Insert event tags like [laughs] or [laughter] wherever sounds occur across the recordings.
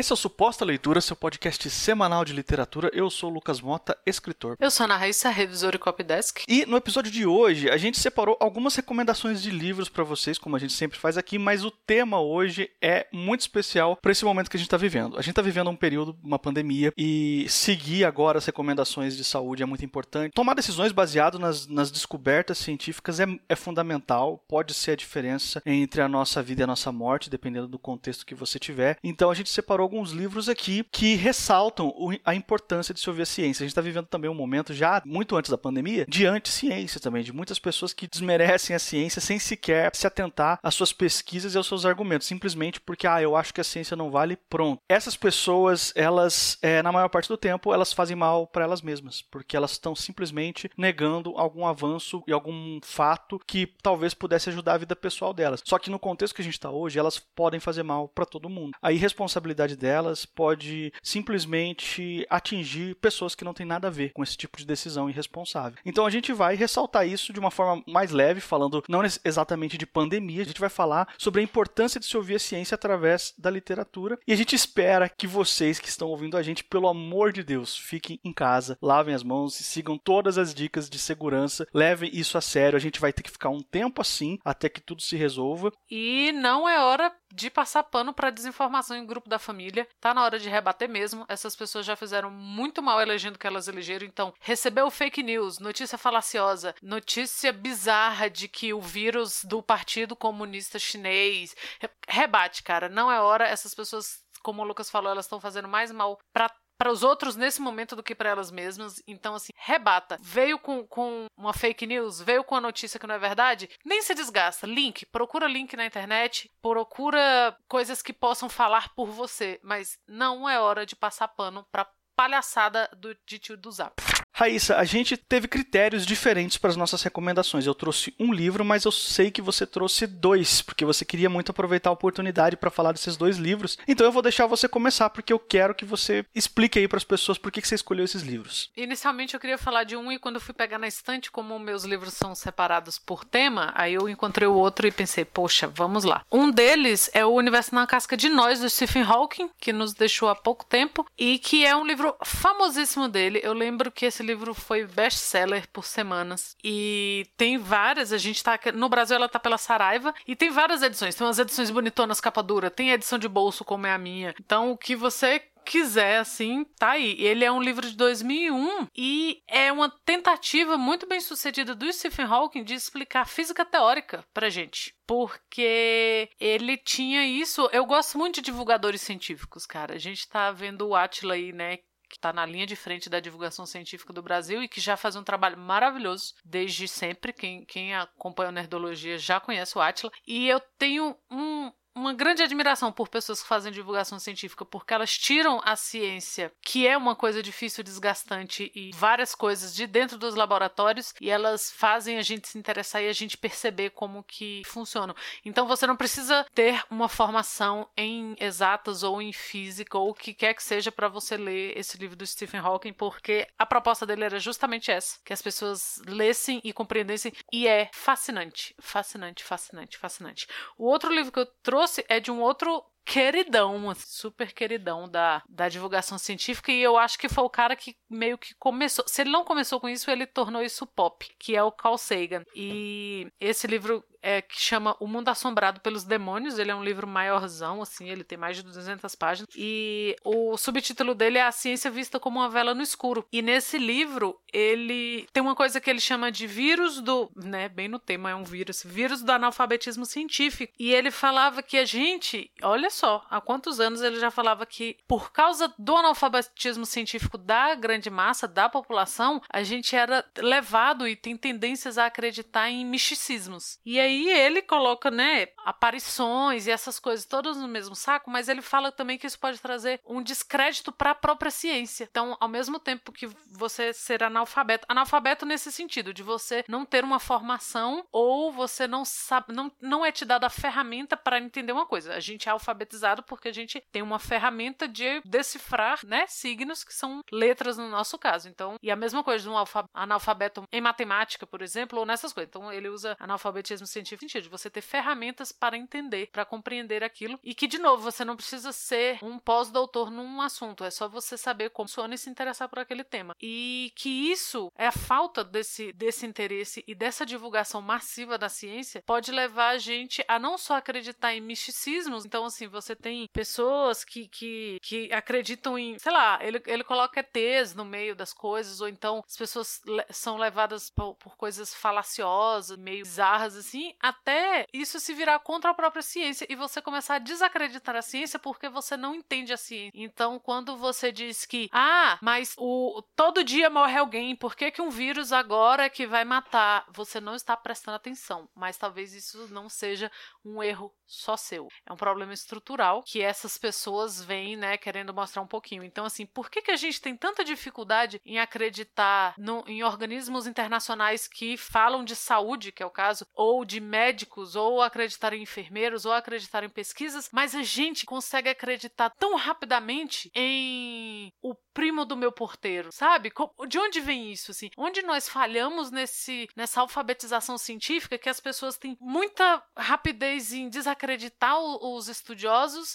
Esse é o Suposta Leitura, seu podcast semanal de literatura. Eu sou o Lucas Mota, escritor. Eu sou a Ana Raíssa, revisor e copydesk. E no episódio de hoje, a gente separou algumas recomendações de livros para vocês, como a gente sempre faz aqui, mas o tema hoje é muito especial para esse momento que a gente está vivendo. A gente está vivendo um período, uma pandemia, e seguir agora as recomendações de saúde é muito importante. Tomar decisões baseadas nas, nas descobertas científicas é, é fundamental, pode ser a diferença entre a nossa vida e a nossa morte, dependendo do contexto que você tiver. Então a gente separou alguns livros aqui que ressaltam a importância de se ouvir a ciência. A gente está vivendo também um momento, já muito antes da pandemia, de anti-ciência também, de muitas pessoas que desmerecem a ciência sem sequer se atentar às suas pesquisas e aos seus argumentos, simplesmente porque, ah, eu acho que a ciência não vale, pronto. Essas pessoas, elas, é, na maior parte do tempo, elas fazem mal para elas mesmas, porque elas estão simplesmente negando algum avanço e algum fato que talvez pudesse ajudar a vida pessoal delas. Só que no contexto que a gente está hoje, elas podem fazer mal para todo mundo. A irresponsabilidade delas pode simplesmente atingir pessoas que não têm nada a ver com esse tipo de decisão irresponsável. Então a gente vai ressaltar isso de uma forma mais leve, falando não exatamente de pandemia, a gente vai falar sobre a importância de se ouvir a ciência através da literatura. E a gente espera que vocês que estão ouvindo a gente, pelo amor de Deus, fiquem em casa, lavem as mãos e sigam todas as dicas de segurança, levem isso a sério. A gente vai ter que ficar um tempo assim até que tudo se resolva. E não é hora de passar pano para desinformação em grupo da família. Tá na hora de rebater mesmo. Essas pessoas já fizeram muito mal elegendo que elas elegeram. Então, recebeu fake news, notícia falaciosa, notícia bizarra de que o vírus do Partido Comunista Chinês. Rebate, cara. Não é hora. Essas pessoas, como o Lucas falou, elas estão fazendo mais mal para para os outros nesse momento do que para elas mesmas. Então, assim, rebata. Veio com, com uma fake news, veio com a notícia que não é verdade, nem se desgasta. Link, procura link na internet, procura coisas que possam falar por você, mas não é hora de passar pano para palhaçada do, de tio do Zap. Raíssa, a gente teve critérios diferentes para as nossas recomendações. Eu trouxe um livro, mas eu sei que você trouxe dois, porque você queria muito aproveitar a oportunidade para falar desses dois livros. Então eu vou deixar você começar, porque eu quero que você explique aí para as pessoas por que você escolheu esses livros. Inicialmente eu queria falar de um, e quando eu fui pegar na estante, como meus livros são separados por tema, aí eu encontrei o outro e pensei, poxa, vamos lá. Um deles é O Universo na Casca de Nós, do Stephen Hawking, que nos deixou há pouco tempo, e que é um livro famosíssimo dele. Eu lembro que esse livro foi best-seller por semanas. E tem várias, a gente tá. No Brasil ela tá pela Saraiva. E tem várias edições. Tem umas edições bonitonas, capa dura. Tem edição de bolso, como é a minha. Então, o que você quiser, assim, tá aí. Ele é um livro de 2001 e é uma tentativa muito bem sucedida do Stephen Hawking de explicar física teórica pra gente. Porque ele tinha isso. Eu gosto muito de divulgadores científicos, cara. A gente tá vendo o Atila aí, né? Que está na linha de frente da divulgação científica do Brasil e que já faz um trabalho maravilhoso desde sempre. Quem, quem acompanha a Nerdologia já conhece o Atila. E eu tenho um, uma grande admiração por pessoas que fazem divulgação científica, porque elas tiram a ciência, que é uma coisa difícil, desgastante e várias coisas de dentro dos laboratórios, e elas fazem a gente se interessar e a gente perceber como que funcionam. Então você não precisa ter uma formação em exatas ou em física ou o que quer que seja para você ler esse livro do Stephen Hawking, porque a proposta dele era justamente essa, que as pessoas lessem e compreendessem, e é fascinante, fascinante, fascinante, fascinante. O outro livro que eu trouxe trouxe é de um outro queridão, super queridão da, da divulgação científica, e eu acho que foi o cara que meio que começou. Se ele não começou com isso, ele tornou isso pop, que é o Carl Sagan. E esse livro é, que chama O Mundo Assombrado pelos Demônios. Ele é um livro maiorzão, assim, ele tem mais de 200 páginas. E o subtítulo dele é A Ciência Vista como uma Vela no Escuro. E nesse livro, ele tem uma coisa que ele chama de vírus do. né, bem no tema, é um vírus. Vírus do analfabetismo científico. E ele falava que a gente. Olha só, há quantos anos ele já falava que, por causa do analfabetismo científico da grande massa, da população, a gente era levado e tem tendências a acreditar em misticismos. E aí ele coloca, né, aparições e essas coisas todas no mesmo saco, mas ele fala também que isso pode trazer um descrédito para a própria ciência. Então, ao mesmo tempo que você ser analfabeto, analfabeto nesse sentido de você não ter uma formação ou você não sabe, não, não é te dada a ferramenta para entender uma coisa. A gente é alfabetizado porque a gente tem uma ferramenta de decifrar, né, signos que são letras no nosso caso. Então, e a mesma coisa de um analfabeto em matemática, por exemplo, ou nessas coisas. Então, ele usa analfabetismo científico no sentido de você ter ferramentas para entender, para compreender aquilo e que de novo, você não precisa ser um pós-doutor num assunto, é só você saber como funciona e se interessar por aquele tema. E que isso é a falta desse desse interesse e dessa divulgação massiva da ciência pode levar a gente a não só acreditar em misticismos, então assim, você tem pessoas que, que, que acreditam em, sei lá, ele, ele coloca ETs no meio das coisas, ou então as pessoas le são levadas por, por coisas falaciosas, meio bizarras assim, até isso se virar contra a própria ciência e você começar a desacreditar a ciência porque você não entende a ciência. Então, quando você diz que, ah, mas o todo dia morre alguém, por que, que um vírus agora é que vai matar? Você não está prestando atenção, mas talvez isso não seja um erro só seu. É um problema estrutural que essas pessoas vêm, né, querendo mostrar um pouquinho. Então, assim, por que, que a gente tem tanta dificuldade em acreditar no, em organismos internacionais que falam de saúde, que é o caso, ou de médicos, ou acreditar em enfermeiros, ou acreditar em pesquisas, mas a gente consegue acreditar tão rapidamente em o primo do meu porteiro, sabe? De onde vem isso, assim? Onde nós falhamos nesse, nessa alfabetização científica que as pessoas têm muita rapidez em desacreditar os estudiosos,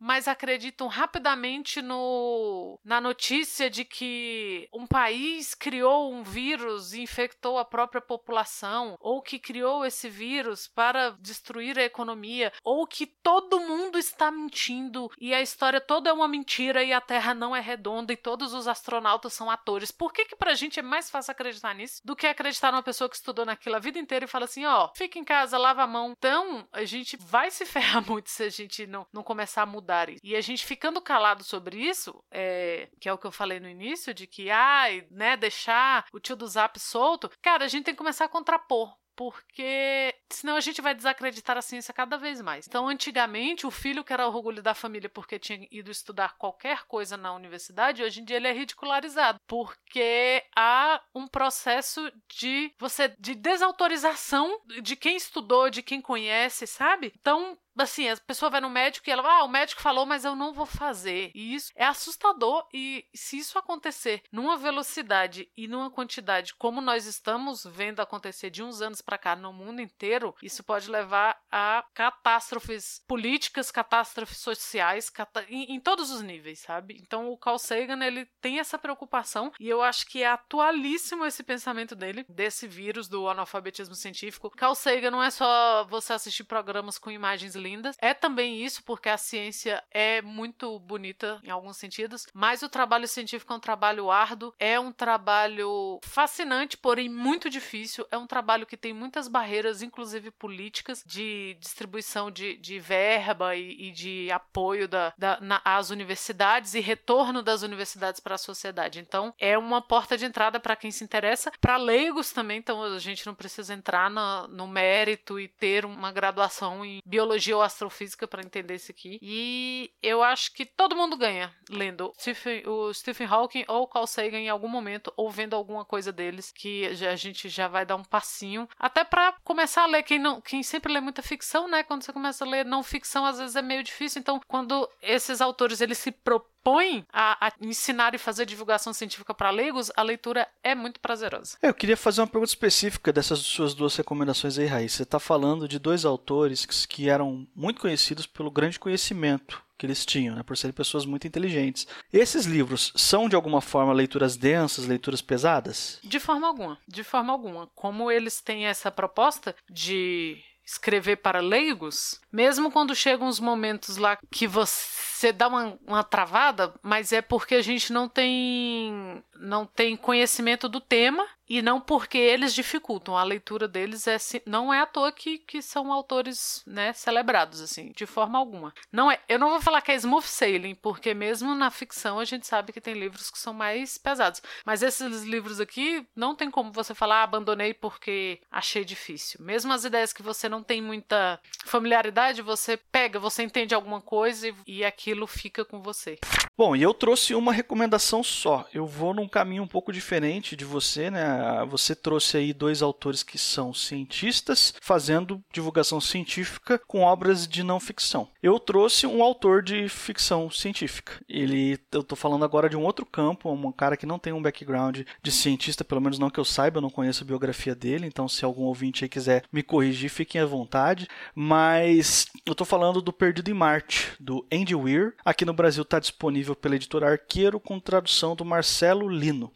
mas acreditam rapidamente no, na notícia de que um país criou um vírus e infectou a própria população, ou que criou esse vírus para destruir a economia, ou que todo mundo está mentindo e a história toda é uma mentira e a Terra não é redonda e todos os astronautas são atores. Por que que pra gente é mais fácil acreditar nisso do que acreditar numa pessoa que estudou naquilo a vida inteira e fala assim, ó, oh, fica em casa, lava a mão. Então, a gente vai se [laughs] ferrar muito se a gente não, não começar a mudar isso. E a gente ficando calado sobre isso, é, que é o que eu falei no início, de que, ai, né, deixar o tio do zap solto, cara, a gente tem que começar a contrapor porque senão a gente vai desacreditar a ciência cada vez mais. Então, antigamente, o filho que era orgulho da família porque tinha ido estudar qualquer coisa na universidade, hoje em dia ele é ridicularizado, porque há um processo de você de desautorização de quem estudou, de quem conhece, sabe? Então, assim, a pessoa vai no médico e ela, ah, o médico falou, mas eu não vou fazer. E isso é assustador e se isso acontecer numa velocidade e numa quantidade como nós estamos vendo acontecer de uns anos para cá no mundo inteiro, isso pode levar a catástrofes políticas, catástrofes sociais, em, em, todos os níveis, sabe? Então o Carl Sagan, ele tem essa preocupação e eu acho que é atualíssimo esse pensamento dele, desse vírus do analfabetismo científico. Carl Sagan não é só você assistir programas com imagens lindas. É também isso, porque a ciência é muito bonita em alguns sentidos, mas o trabalho científico é um trabalho árduo, é um trabalho fascinante, porém muito difícil. É um trabalho que tem muitas barreiras, inclusive políticas, de distribuição de, de verba e, e de apoio da, da, na, às universidades e retorno das universidades para a sociedade. Então, é uma porta de entrada para quem se interessa, para leigos também. Então, a gente não precisa entrar no, no mérito e ter uma graduação em biologia biologia ou astrofísica para entender isso aqui. E eu acho que todo mundo ganha lendo Stephen, o Stephen Hawking ou Carl Sagan em algum momento, ou vendo alguma coisa deles, que a gente já vai dar um passinho. Até para começar a ler. Quem, não, quem sempre lê muita ficção, né? Quando você começa a ler não ficção, às vezes é meio difícil. Então, quando esses autores eles se propõem propõe a, a, ensinar e fazer divulgação científica para leigos, a leitura é muito prazerosa. Eu queria fazer uma pergunta específica dessas suas duas recomendações aí, Raíssa. Você está falando de dois autores que, que eram muito conhecidos pelo grande conhecimento que eles tinham, né, por serem pessoas muito inteligentes. Esses livros são de alguma forma leituras densas, leituras pesadas? De forma alguma, de forma alguma. Como eles têm essa proposta de escrever para leigos, mesmo quando chegam os momentos lá que você dá uma, uma travada, mas é porque a gente não tem não tem conhecimento do tema e não porque eles dificultam. A leitura deles é não é à toa que, que são autores, né, celebrados assim, de forma alguma. Não é, eu não vou falar que é smooth sailing, porque mesmo na ficção a gente sabe que tem livros que são mais pesados. Mas esses livros aqui não tem como você falar ah, abandonei porque achei difícil. Mesmo as ideias que você não tem muita familiaridade, você pega, você entende alguma coisa e, e aquilo fica com você. Bom, e eu trouxe uma recomendação só. Eu vou num caminho um pouco diferente de você, né? Você trouxe aí dois autores que são cientistas fazendo divulgação científica com obras de não ficção. Eu trouxe um autor de ficção científica. Ele, eu tô falando agora de um outro campo, um cara que não tem um background de cientista, pelo menos não que eu saiba, eu não conheço a biografia dele, então se algum ouvinte aí quiser me corrigir, fiquem à vontade. Mas eu tô falando do Perdido em Marte, do Andy Weir. Aqui no Brasil está disponível pela editora Arqueiro com tradução do Marcelo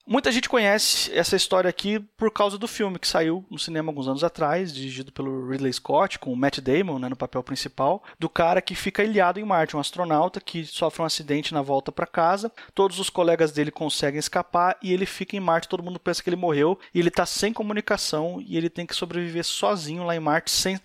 Muita gente conhece essa história aqui por causa do filme que saiu no cinema alguns anos atrás, dirigido pelo Ridley Scott, com o Matt Damon né, no papel principal, do cara que fica ilhado em Marte, um astronauta que sofre um acidente na volta para casa, todos os colegas dele conseguem escapar e ele fica em Marte, todo mundo pensa que ele morreu e ele está sem comunicação e ele tem que sobreviver sozinho lá em Marte, sem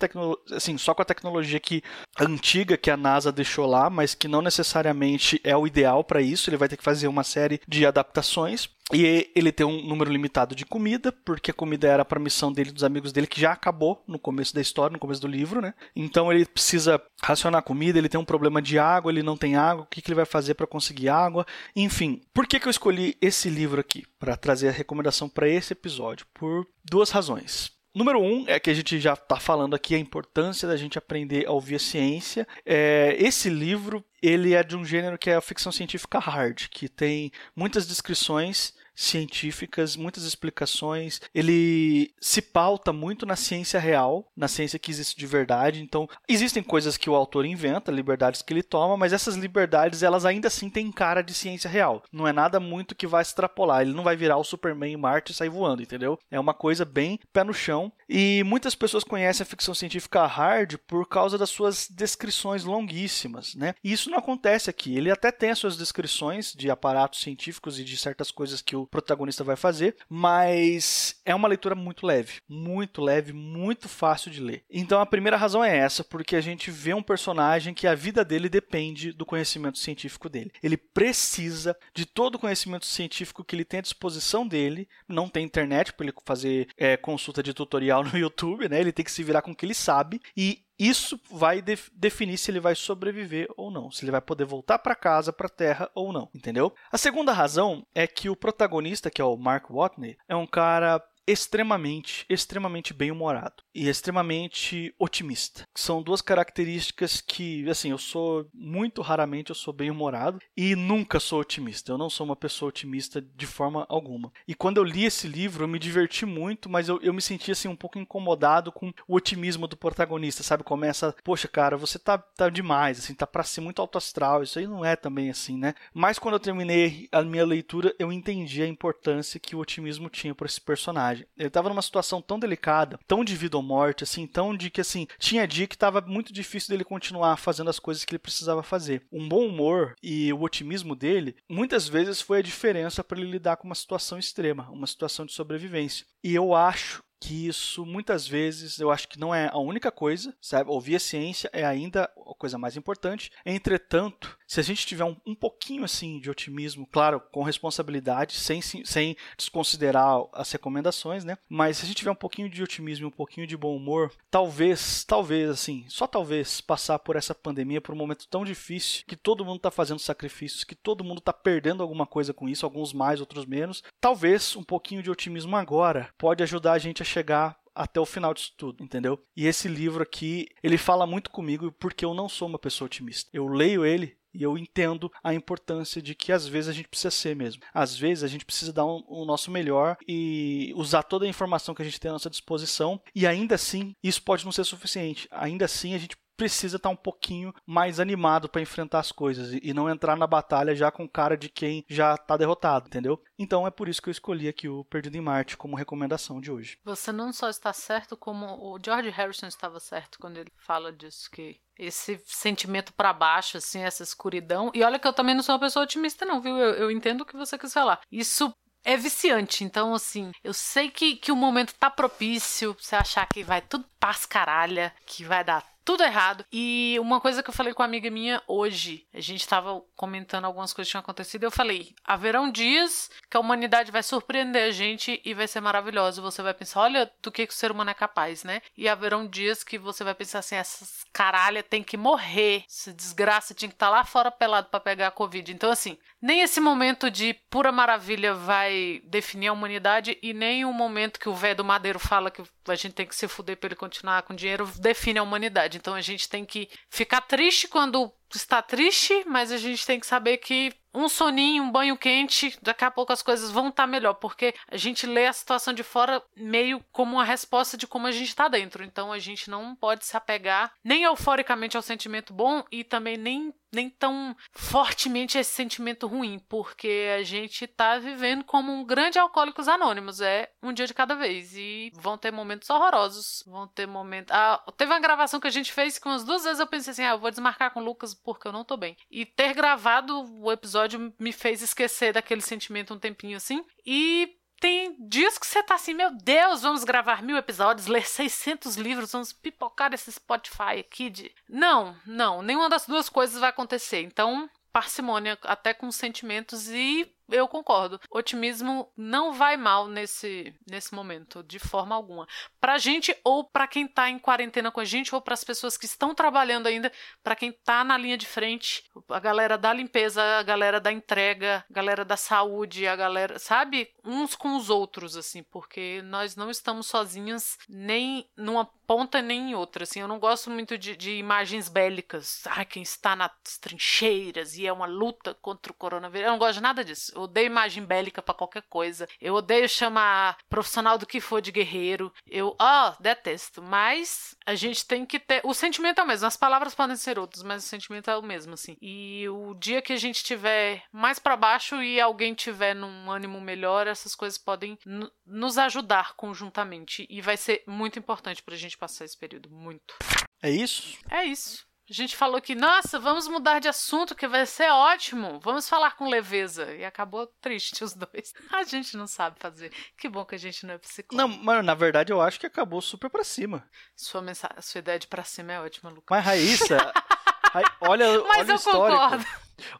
assim, só com a tecnologia que antiga que a NASA deixou lá, mas que não necessariamente é o ideal para isso. Ele vai ter que fazer uma série de adaptações. E ele tem um número limitado de comida, porque a comida era para missão dele dos amigos dele, que já acabou no começo da história, no começo do livro, né? Então ele precisa racionar comida, ele tem um problema de água, ele não tem água, o que, que ele vai fazer para conseguir água? Enfim, por que, que eu escolhi esse livro aqui para trazer a recomendação para esse episódio? Por duas razões. Número um é que a gente já está falando aqui a importância da gente aprender a ouvir a ciência. É, esse livro ele é de um gênero que é a ficção científica hard, que tem muitas descrições científicas, muitas explicações. Ele se pauta muito na ciência real, na ciência que existe de verdade. Então, existem coisas que o autor inventa, liberdades que ele toma, mas essas liberdades, elas ainda assim têm cara de ciência real. Não é nada muito que vai extrapolar. Ele não vai virar o Superman em Marte e sair voando, entendeu? É uma coisa bem pé no chão. E muitas pessoas conhecem a ficção científica hard por causa das suas descrições longuíssimas, né? E isso não acontece aqui. Ele até tem as suas descrições de aparatos científicos e de certas coisas que o protagonista vai fazer, mas é uma leitura muito leve, muito leve, muito fácil de ler. Então a primeira razão é essa, porque a gente vê um personagem que a vida dele depende do conhecimento científico dele. Ele precisa de todo o conhecimento científico que ele tem à disposição dele. Não tem internet para ele fazer é, consulta de tutorial [laughs] no YouTube, né? Ele tem que se virar com o que ele sabe e isso vai def definir se ele vai sobreviver ou não, se ele vai poder voltar para casa, para Terra ou não, entendeu? A segunda razão é que o protagonista, que é o Mark Watney, é um cara extremamente, extremamente bem-humorado e extremamente otimista. São duas características que, assim, eu sou muito raramente eu sou bem-humorado e nunca sou otimista. Eu não sou uma pessoa otimista de forma alguma. E quando eu li esse livro, eu me diverti muito, mas eu, eu me senti assim um pouco incomodado com o otimismo do protagonista, sabe? Começa, poxa, cara, você tá, tá demais, assim, tá para ser muito alto astral. Isso aí não é também assim, né? Mas quando eu terminei a minha leitura, eu entendi a importância que o otimismo tinha por esse personagem. Ele estava numa situação tão delicada, tão de vida ou morte, assim, tão de que assim, tinha dia que estava muito difícil dele continuar fazendo as coisas que ele precisava fazer. Um bom humor e o otimismo dele, muitas vezes foi a diferença para ele lidar com uma situação extrema, uma situação de sobrevivência. E eu acho que isso muitas vezes eu acho que não é a única coisa, sabe? Ouvir a ciência é ainda a coisa mais importante. Entretanto, se a gente tiver um, um pouquinho assim de otimismo, claro, com responsabilidade, sem, sem desconsiderar as recomendações, né? Mas se a gente tiver um pouquinho de otimismo, um pouquinho de bom humor, talvez, talvez assim, só talvez passar por essa pandemia por um momento tão difícil que todo mundo está fazendo sacrifícios, que todo mundo está perdendo alguma coisa com isso, alguns mais, outros menos. Talvez um pouquinho de otimismo agora pode ajudar a gente a chegar até o final disso tudo, entendeu? E esse livro aqui, ele fala muito comigo porque eu não sou uma pessoa otimista. Eu leio ele e eu entendo a importância de que às vezes a gente precisa ser mesmo. Às vezes a gente precisa dar um, o nosso melhor e usar toda a informação que a gente tem à nossa disposição, e ainda assim isso pode não ser suficiente. Ainda assim a gente precisa estar um pouquinho mais animado para enfrentar as coisas e não entrar na batalha já com cara de quem já está derrotado, entendeu? Então é por isso que eu escolhi aqui o Perdido em Marte como recomendação de hoje. Você não só está certo, como o George Harrison estava certo quando ele fala disso que esse sentimento para baixo, assim, essa escuridão. E olha que eu também não sou uma pessoa otimista, não, viu? Eu, eu entendo o que você quis falar. Isso é viciante. Então, assim, eu sei que, que o momento tá propício pra você achar que vai tudo pascaralha, que vai dar tudo errado. E uma coisa que eu falei com uma amiga minha hoje, a gente estava comentando algumas coisas que tinham acontecido, eu falei: haverão dias que a humanidade vai surpreender a gente e vai ser maravilhosa. Você vai pensar: olha do que, que o ser humano é capaz, né? E haverão dias que você vai pensar assim: essas caralha tem que morrer, essa desgraça tinha que estar tá lá fora pelado para pegar a Covid. Então, assim, nem esse momento de pura maravilha vai definir a humanidade e nem o momento que o velho do Madeiro fala que a gente tem que se fuder para ele continuar com dinheiro define a humanidade. Então a gente tem que ficar triste quando está triste, mas a gente tem que saber que um soninho, um banho quente, daqui a pouco as coisas vão estar tá melhor, porque a gente lê a situação de fora meio como uma resposta de como a gente está dentro. Então a gente não pode se apegar nem euforicamente ao sentimento bom e também nem nem tão fortemente esse sentimento ruim, porque a gente tá vivendo como um grande alcoólicos anônimos, é um dia de cada vez e vão ter momentos horrorosos, vão ter momentos. Ah, teve uma gravação que a gente fez que umas duas vezes eu pensei assim, ah, eu vou desmarcar com o Lucas porque eu não tô bem. E ter gravado o episódio me fez esquecer daquele sentimento um tempinho assim. E tem dias que você tá assim, meu Deus, vamos gravar mil episódios, ler 600 livros, vamos pipocar esse Spotify aqui de. Não, não, nenhuma das duas coisas vai acontecer. Então, parcimônia até com sentimentos e eu concordo. Otimismo não vai mal nesse, nesse momento, de forma alguma. Pra gente, ou para quem tá em quarentena com a gente, ou para as pessoas que estão trabalhando ainda, para quem tá na linha de frente, a galera da limpeza, a galera da entrega, a galera da saúde, a galera, sabe? Uns com os outros, assim, porque nós não estamos sozinhos nem numa ponta nem em outra, assim. Eu não gosto muito de, de imagens bélicas. Ah, quem está nas trincheiras e é uma luta contra o coronavírus. Eu não gosto de nada disso eu odeio imagem bélica para qualquer coisa. Eu odeio chamar profissional do que for de guerreiro. Eu, ó, oh, detesto. Mas a gente tem que ter. O sentimento é o mesmo. As palavras podem ser outras, mas o sentimento é o mesmo, assim. E o dia que a gente tiver mais para baixo e alguém tiver num ânimo melhor, essas coisas podem nos ajudar conjuntamente. E vai ser muito importante pra gente passar esse período. Muito. É isso? É isso. A gente falou que, nossa, vamos mudar de assunto, que vai ser ótimo. Vamos falar com leveza. E acabou triste os dois. [laughs] A gente não sabe fazer. Que bom que a gente não é psicólogo. Não, mas na verdade eu acho que acabou super pra cima. Sua, mensagem, sua ideia de pra cima é ótima, Lucas. Mas Raíssa, [laughs] olha, mas olha o histórico. Concordo.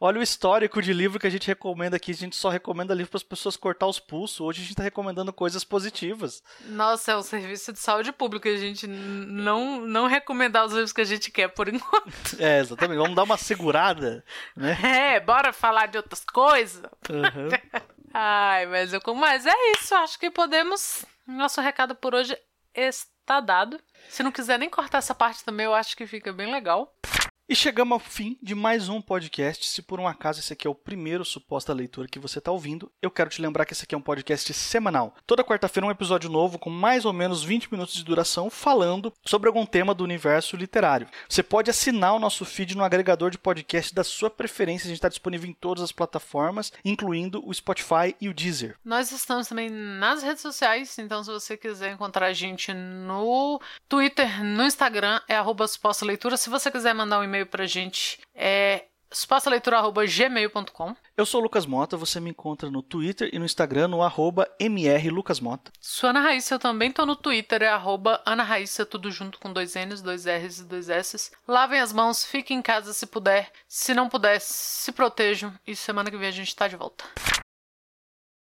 Olha o histórico de livro que a gente recomenda aqui. A gente só recomenda livro para as pessoas cortar os pulsos. Hoje a gente está recomendando coisas positivas. Nossa, é um serviço de saúde pública. A gente não, não recomendar os livros que a gente quer por [laughs] enquanto. É, exatamente. Vamos dar uma segurada, né? [laughs] É, bora falar de outras coisas. Uhum. [laughs] Ai, mas, eu, mas é isso. Acho que podemos. Nosso recado por hoje está dado. Se não quiser nem cortar essa parte também, eu acho que fica bem legal. E chegamos ao fim de mais um podcast. Se por um acaso esse aqui é o primeiro suposta leitura que você está ouvindo, eu quero te lembrar que esse aqui é um podcast semanal. Toda quarta-feira um episódio novo com mais ou menos 20 minutos de duração falando sobre algum tema do universo literário. Você pode assinar o nosso feed no agregador de podcast da sua preferência. A gente está disponível em todas as plataformas, incluindo o Spotify e o Deezer. Nós estamos também nas redes sociais, então se você quiser encontrar a gente no Twitter, no Instagram, é suposta leitura. Se você quiser mandar um e-mail e-mail pra gente é espaçoleitura.gmail.com Eu sou o Lucas Mota, você me encontra no Twitter e no Instagram no arroba mrlucasmota. Sou Ana Raíssa, eu também tô no Twitter, é arroba Ana Raíssa, tudo junto com dois N's, dois R's e dois S's. Lavem as mãos, fiquem em casa se puder. Se não puder, se protejam e semana que vem a gente tá de volta.